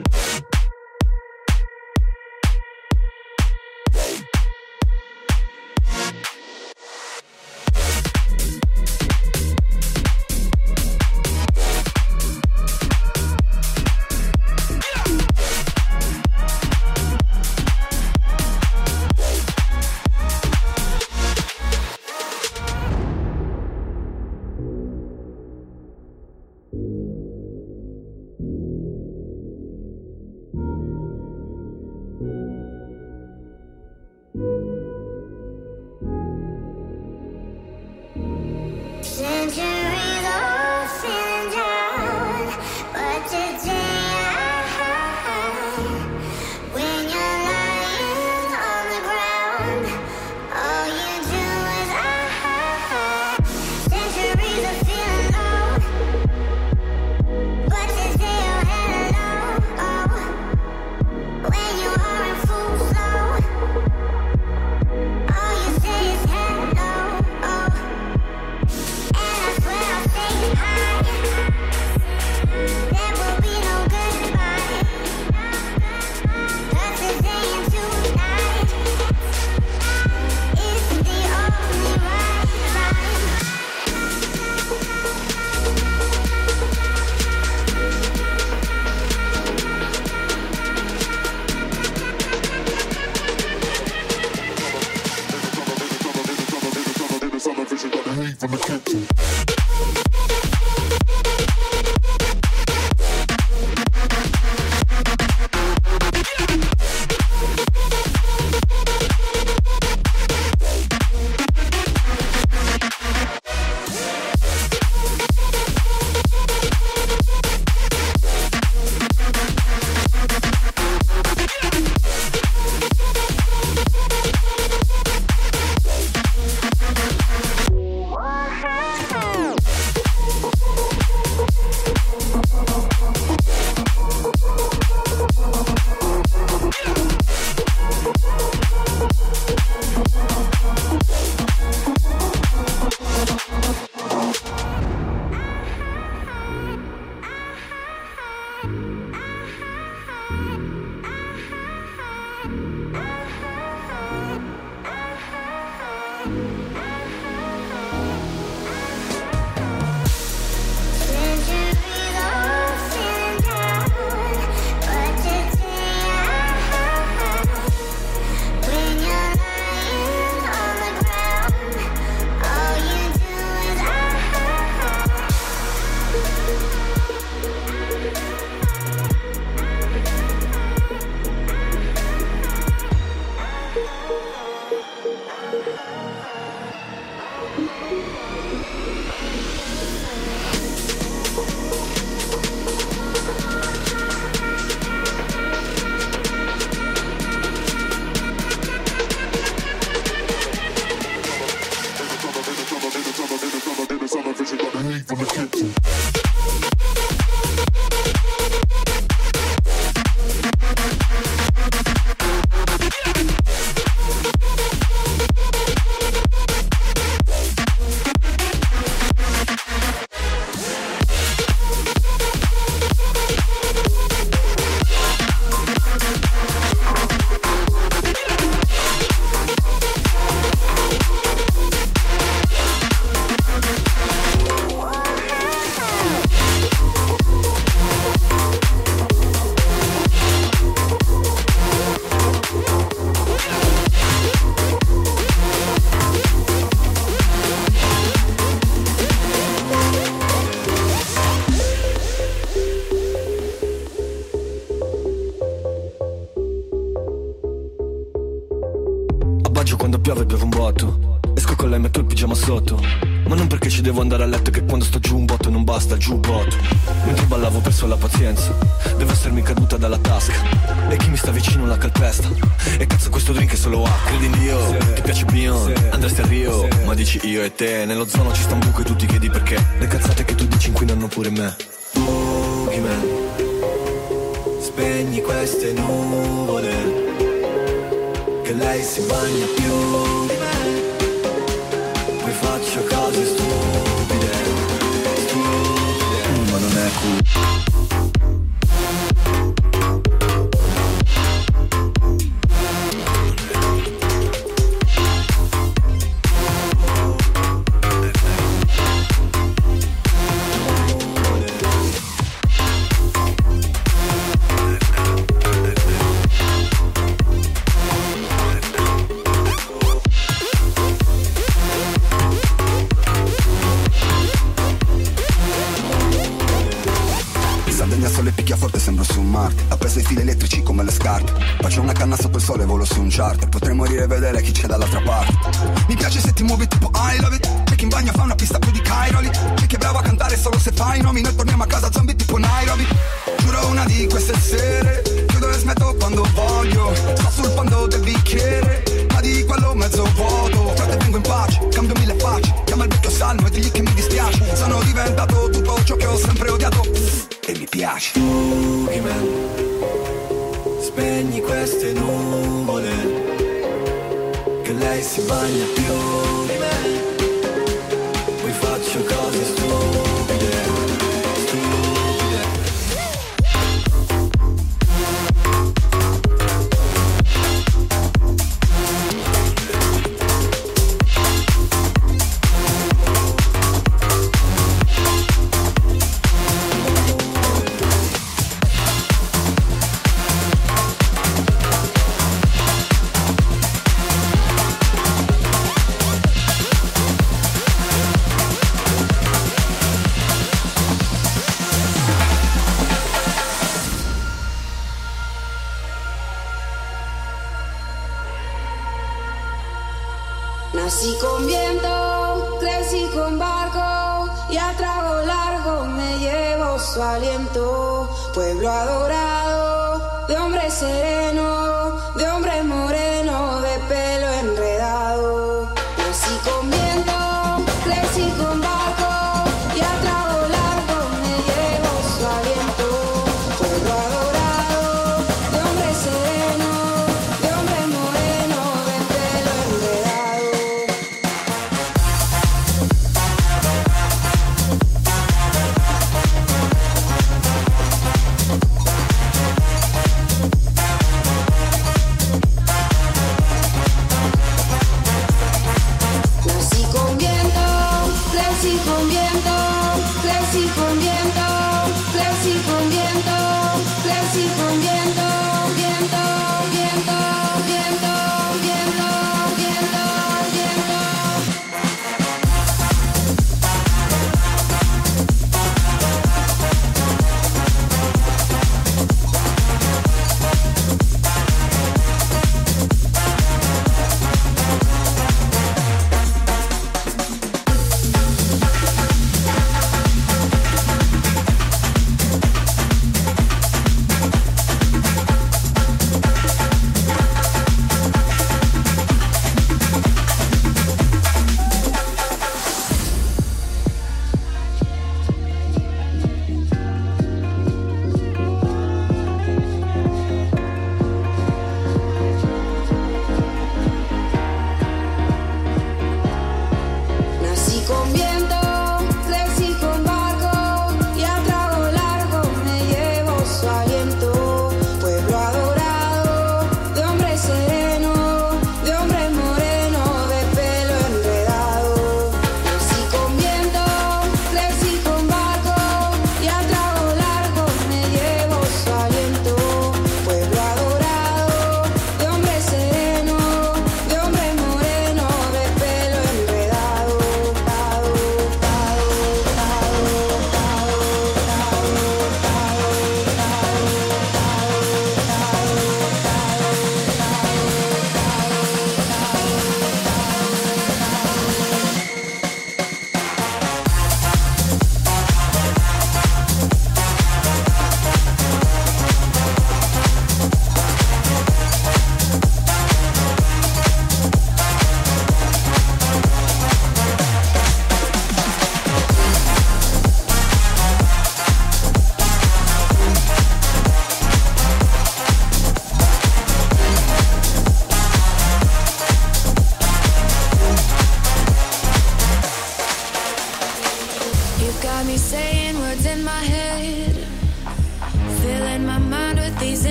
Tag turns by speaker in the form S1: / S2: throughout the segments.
S1: cool.
S2: Marte. Appeso ai fili elettrici come le scarpe. Faccio una canna sotto il sole e volo su un morire e vedere chi c'è dall'altra parte. Mi piace se ti muovi tipo I love it. C'è chi in bagno fa una pista più di Cairoli C'è chi è bravo a cantare solo se fai i nomi. Noi torniamo a casa zombie tipo Nairobi. Giuro una di queste sere Chiudo e smetto quando voglio. Sto sul fondo del bicchiere Ma di quello mezzo vuoto. Frate vengo in pace, cambio mille facce. Chiama il vecchio salmo e digli che mi dispiace. Sono diventato tutto ciò che ho sempre odiato E mi piace.
S3: Boogeyman Spegni queste nuvole Che lei si bagna più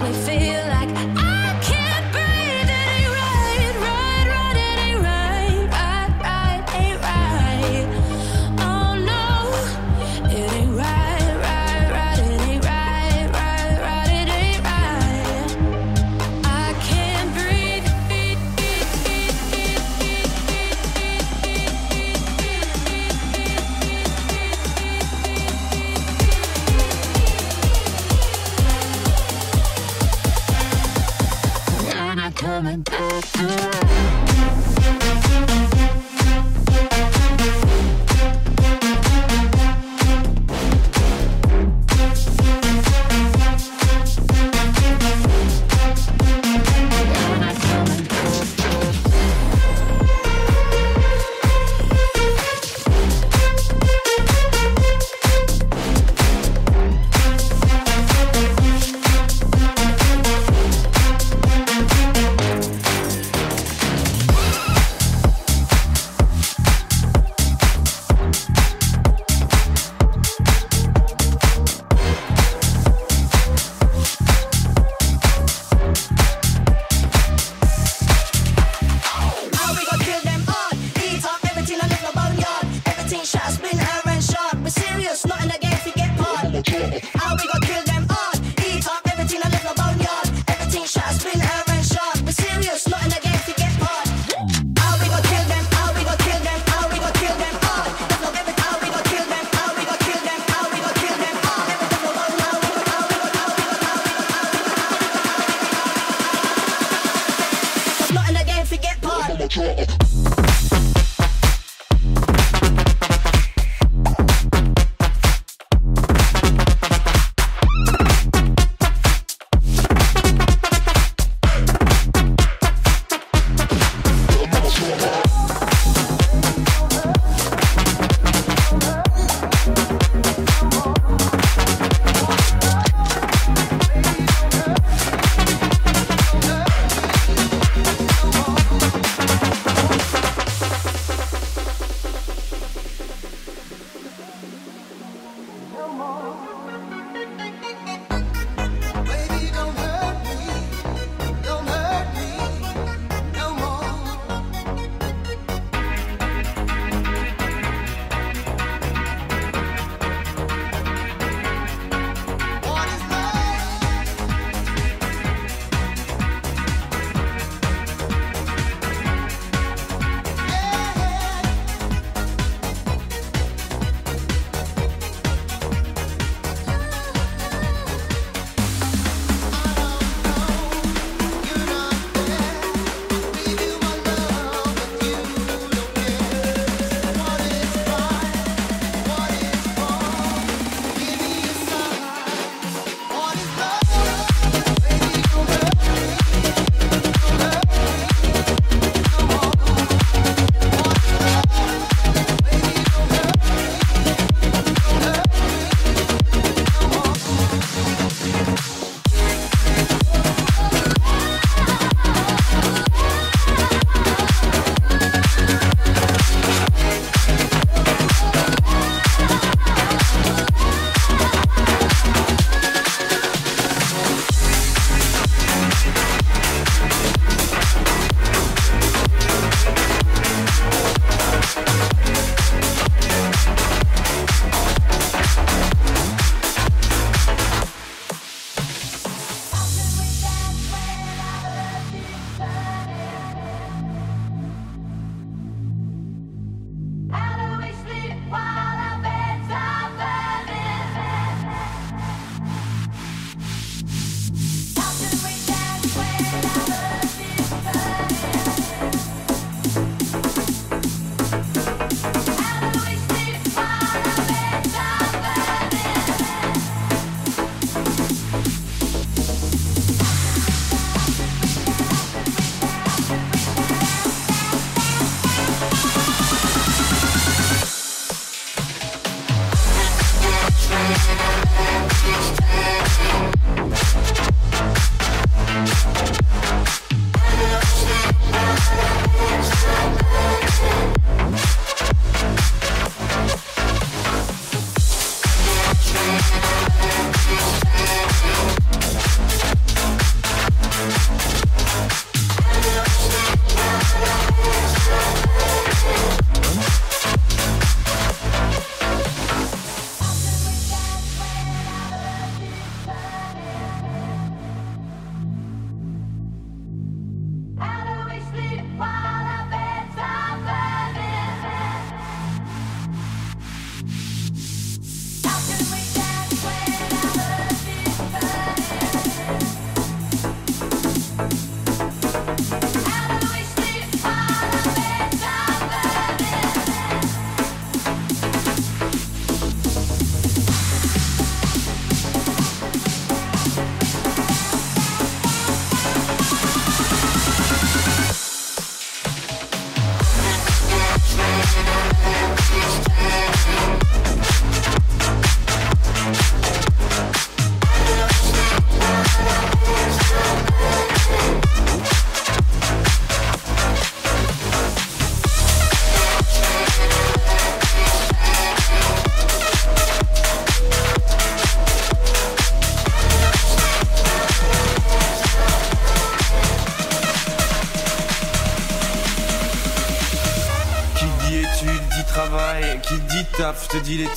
S4: makes me
S5: les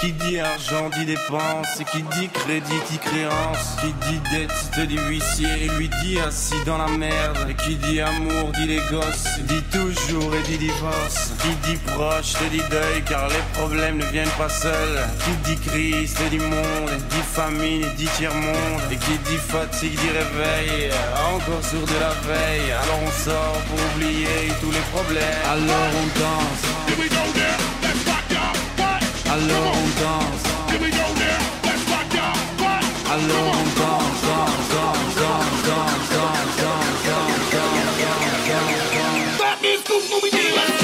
S5: qui dit argent dit dépenses, et qui dit crédit dit créance, qui dit dette te dit huissier, et lui dit assis dans la merde, et qui dit amour dit les gosses, dit toujours et dit divorce, qui dit proche te dit deuil car les problèmes ne viennent pas seuls, qui dit crise te dit monde, dit famine dit tiers-monde, et qui dit fatigue dit réveil, encore sourd de la veille, alors on sort pour oublier tous les problèmes, alors on danse. Alors on danse. Alors on danse, danse, danse, danse, danse, danse, danse, danse, danse, danse, danse. That means to movie, let's go there.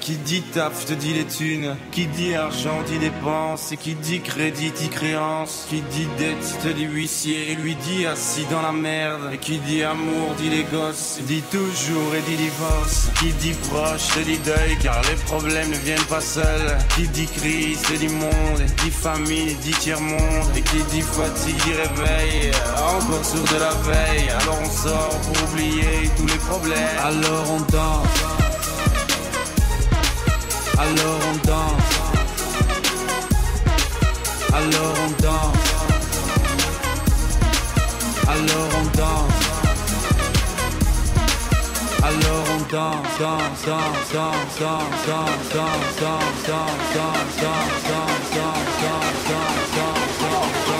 S5: Qui dit taf te dit les thunes, qui dit argent dit dépenses, et qui dit crédit dit créance, qui dit dette te dit huissier, et lui dit assis dans la merde, et qui dit amour dit les gosses, dit toujours et dit divorce, qui dit proche te dit deuil car les problèmes ne viennent pas seuls, qui dit crise te dit monde, dit famille dit tiers-monde, et qui dit fatigue dit réveil, encore sourd de la veille, alors on sort pour oublier tous les problèmes, alors on danse. Alors on danse. Alors on danse. Alors on danse. Alors on danse, danse, danse, danse, danse, danse, danse, danse, danse, danse, danse, danse, danse, danse, danse, danse,
S6: Riverside,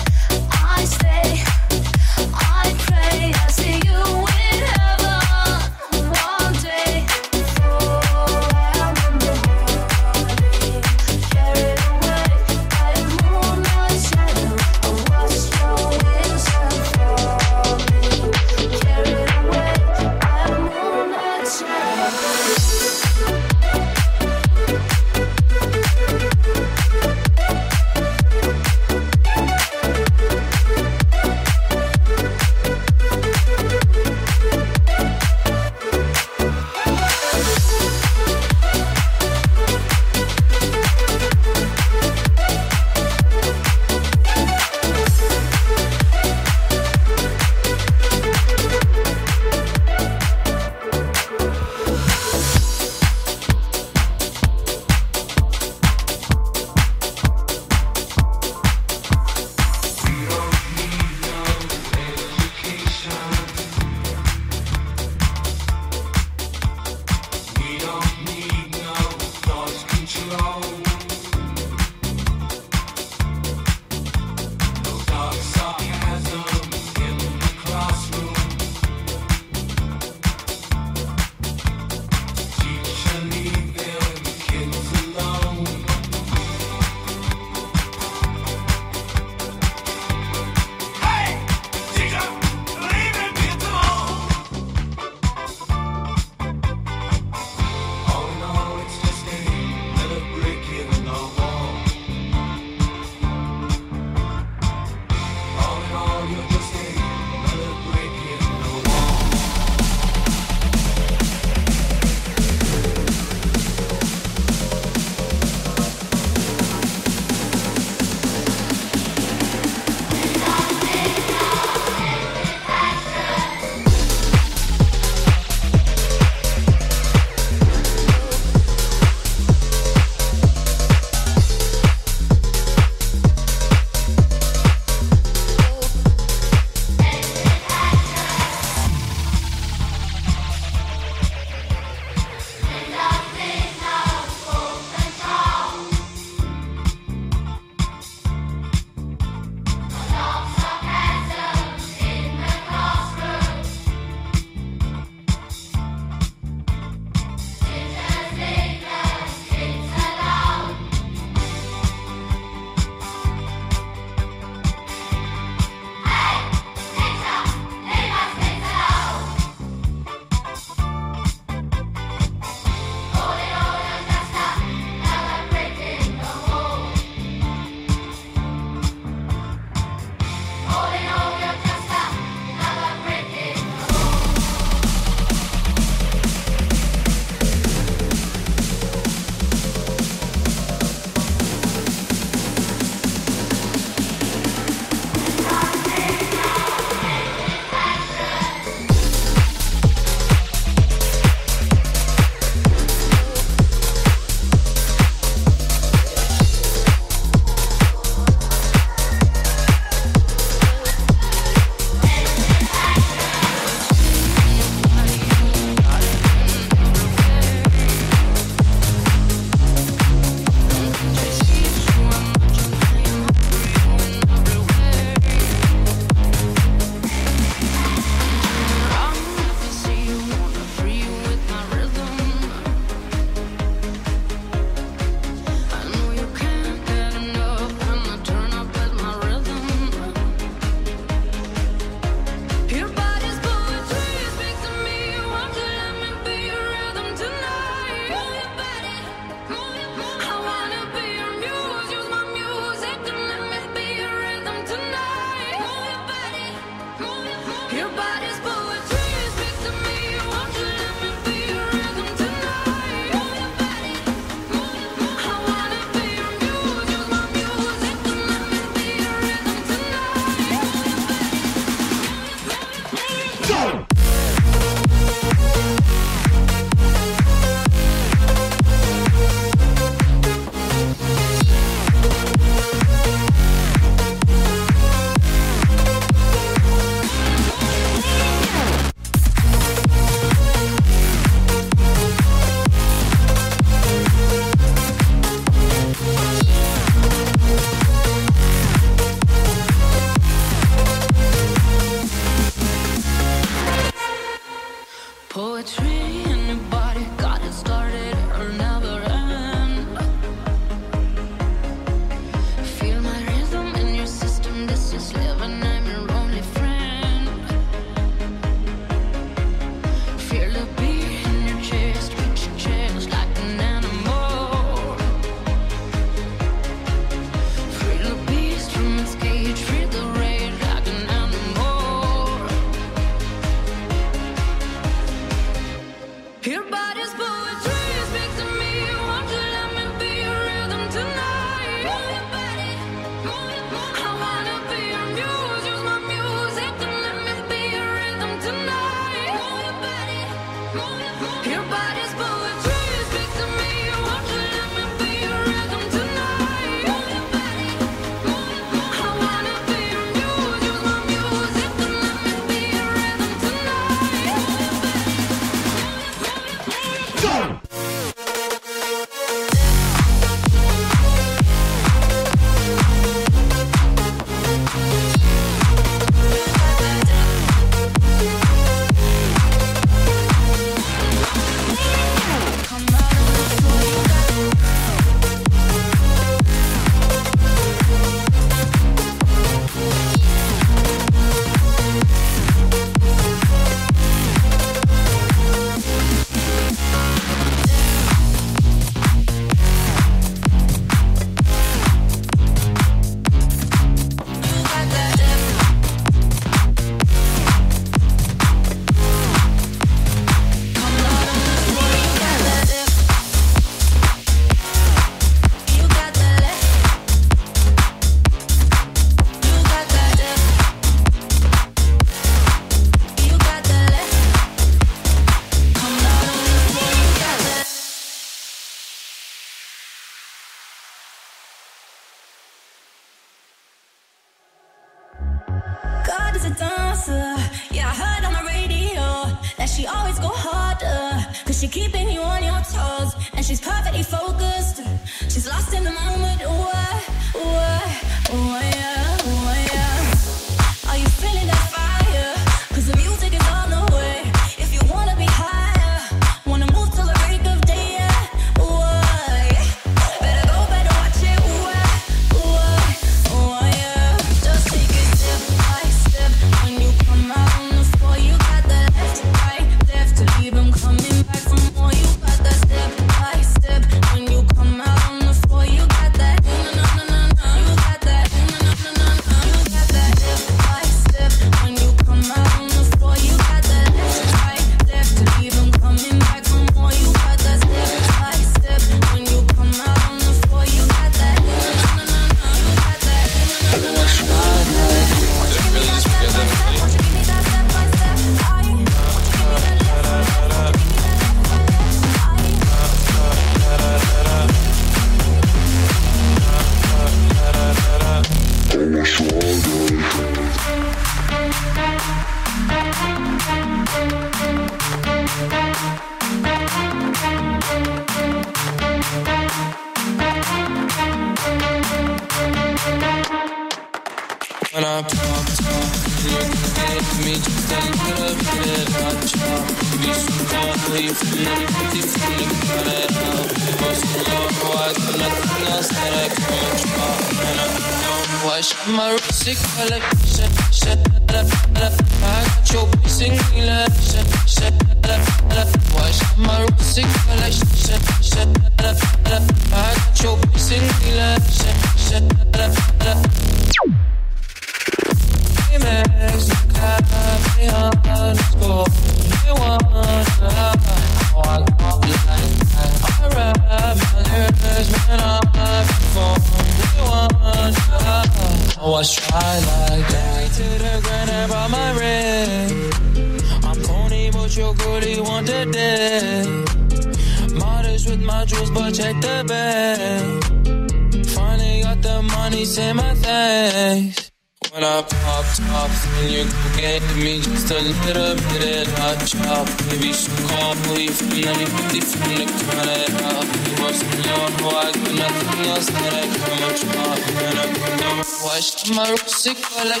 S7: go
S8: check the bag. Finally got the money, say my thanks. When I pop tops, then you gave me just a little bit of that chop. Baby, she called me from the 50 from the Canada. He was in your boy, got nothing else that I can much pop. And I bring them washed my rusty color.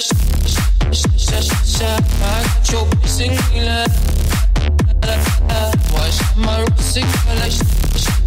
S8: I got your singing.
S9: Washed my rusty
S10: color.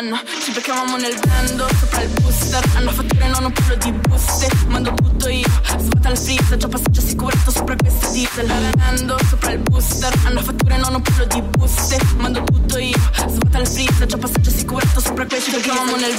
S10: danno. Ci becchiamo nel vendo, sopra il booster. Hanno fattore, non un parlo di buste. Mando tutto io, svuota il freezer. Già passaggio assicurato sopra questa diesel. Vendo, sopra il booster. Hanno fattore, non un parlo di buste. Mando tutto io, svuota il freezer. Già passaggio assicurato sopra questa diesel. Ci becchiamo nel...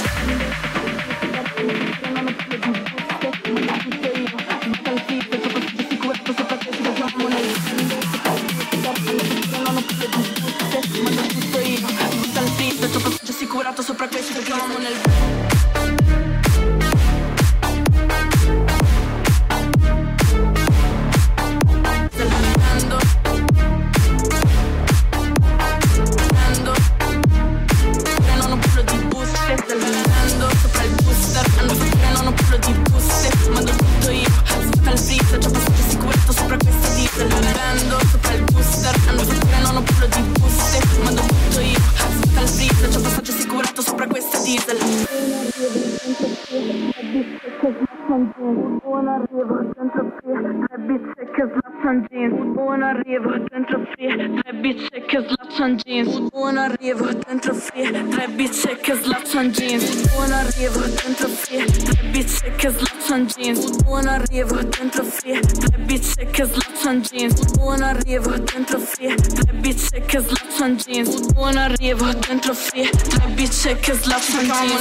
S11: Tre bicce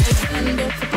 S11: che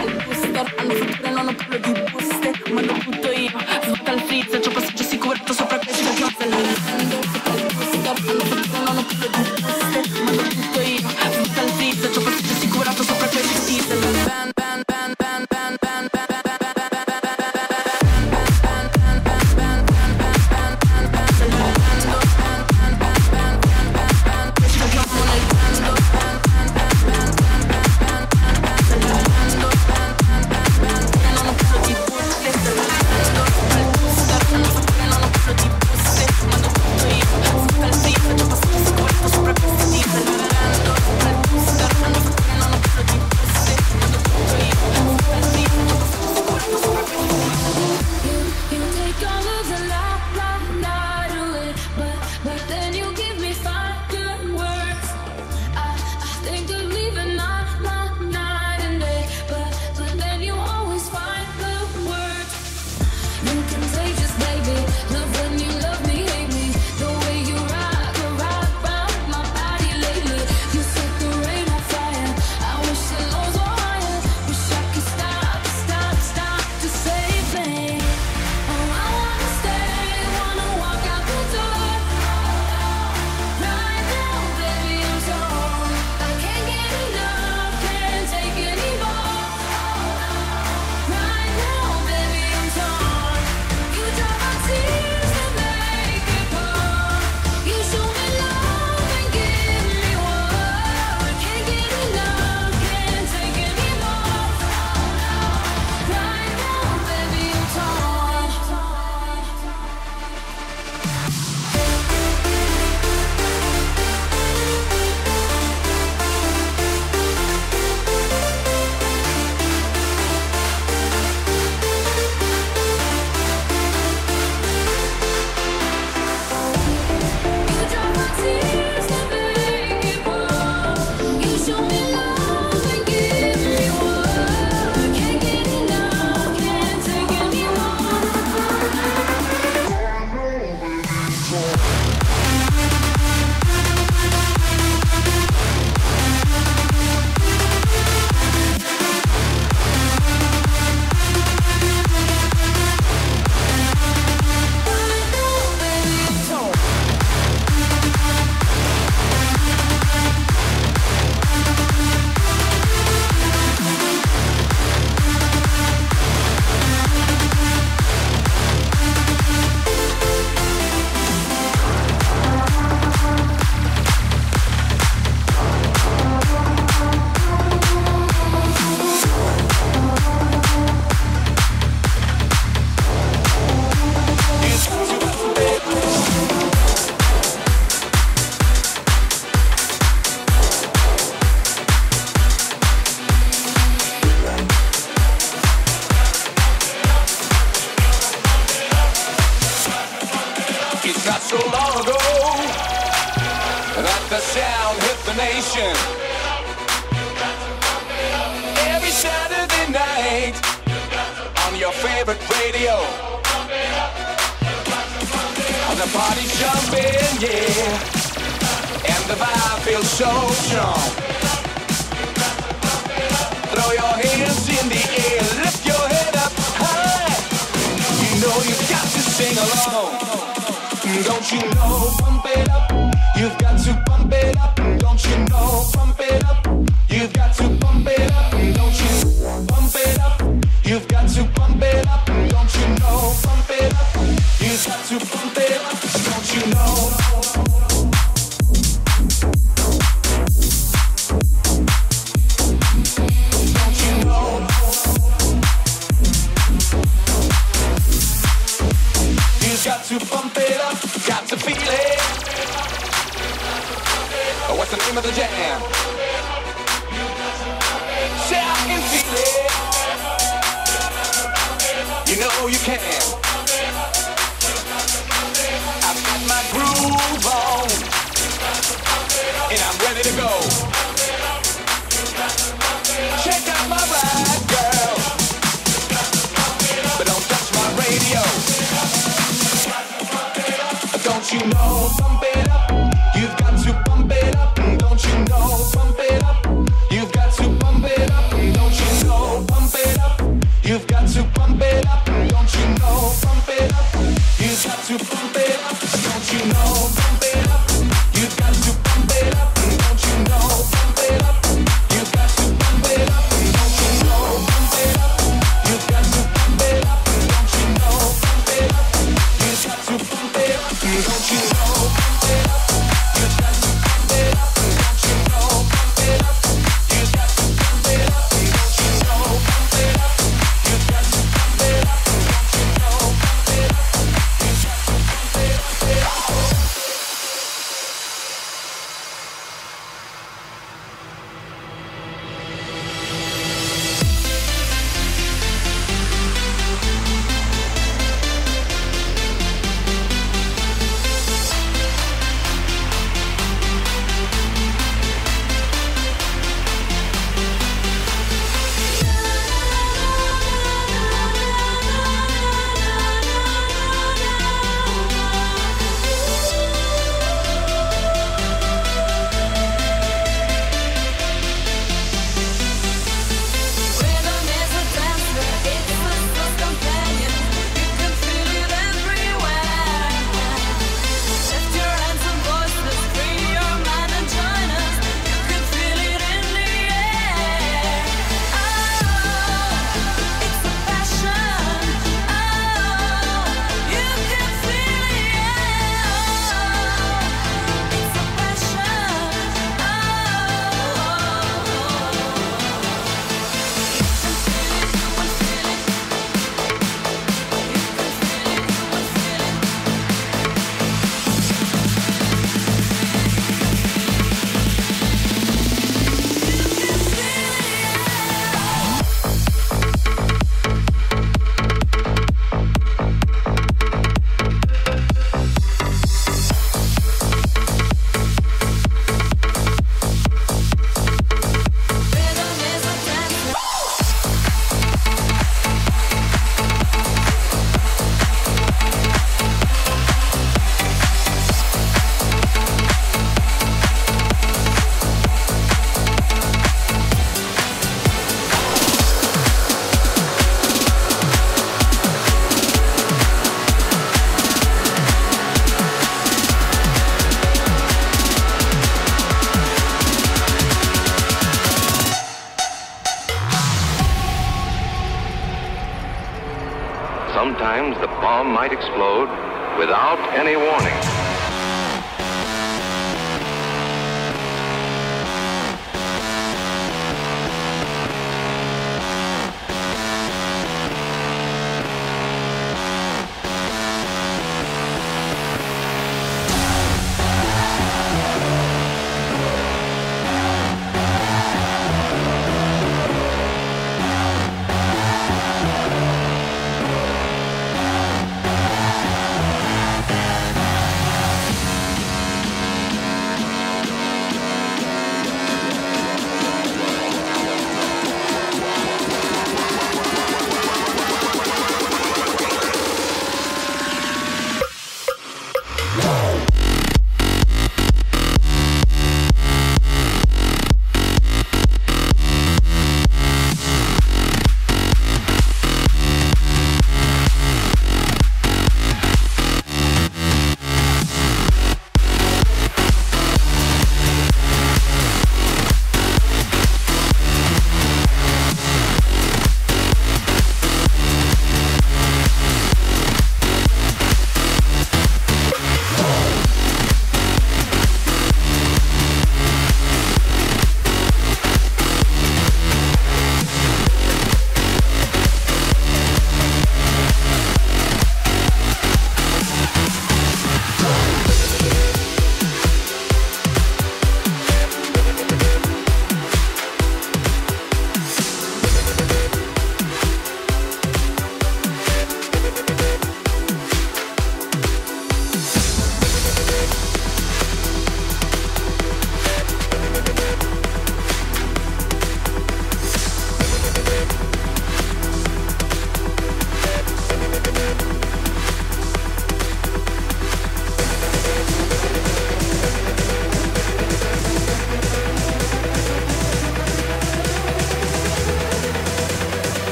S12: You know you can. I've got my groove on, and I'm
S13: ready to
S12: go. Check out my ride, girl. But don't touch my radio. Don't you know? Bump.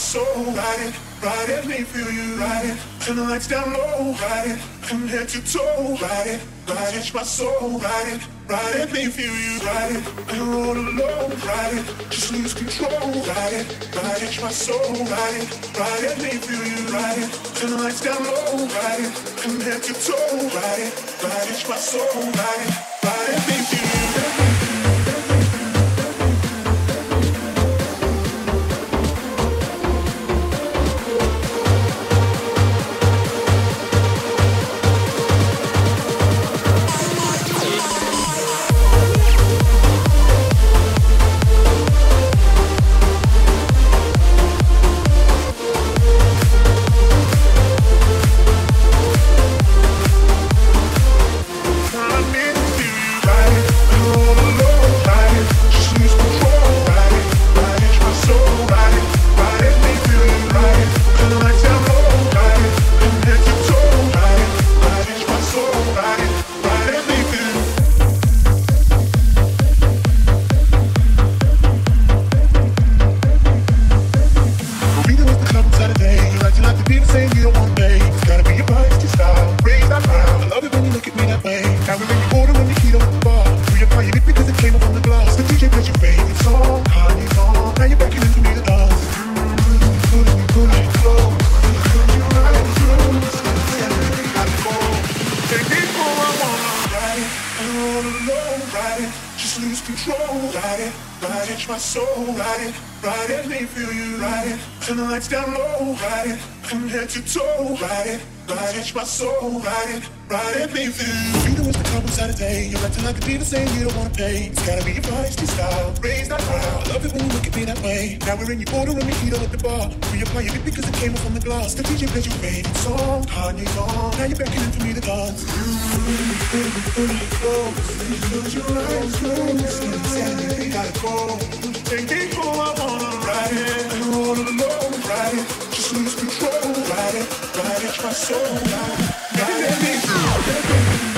S12: To toe, ride it,
S7: and the lights down low, ride it,
S14: from
S15: head to toe. Ride it, ride it, my soul, ride it, ride it, me feel you, ride it, you're all alone, ride it, just lose control, ride it, ride it, my soul, ride it, ride it, me feel you, ride it, turn the lights down low, ride it, from head to toe, ride it, ride it, my soul, ride it, ride it, me Take me for I wanna ride it. I'm all alone, ride it. Just lose control, ride it. Ride it, my soul, ride it. Ride it, me feel you, ride it. Turn the lights down low, ride it. From head to toe, ride it. Ride it, my soul, ride it. It, me feel you. Was the on Saturday. You're acting like a diva saying you don't wanna pay. It's gotta be your your style. Raise that crowd. I love it when you look at me that way. Now we're in your order and we heat up at the bar. We apply your because it came up on the glass. The DJ plays your favorite song, Kanye's on. Now you're beckoning for me to dance. Close your eyes, close. Insanity, we gotta go. Take me home, I wanna ride it. All alone, ride it. Just lose control, ride it. Ride it, my soul, ride it. Let me, let me, let me, let me.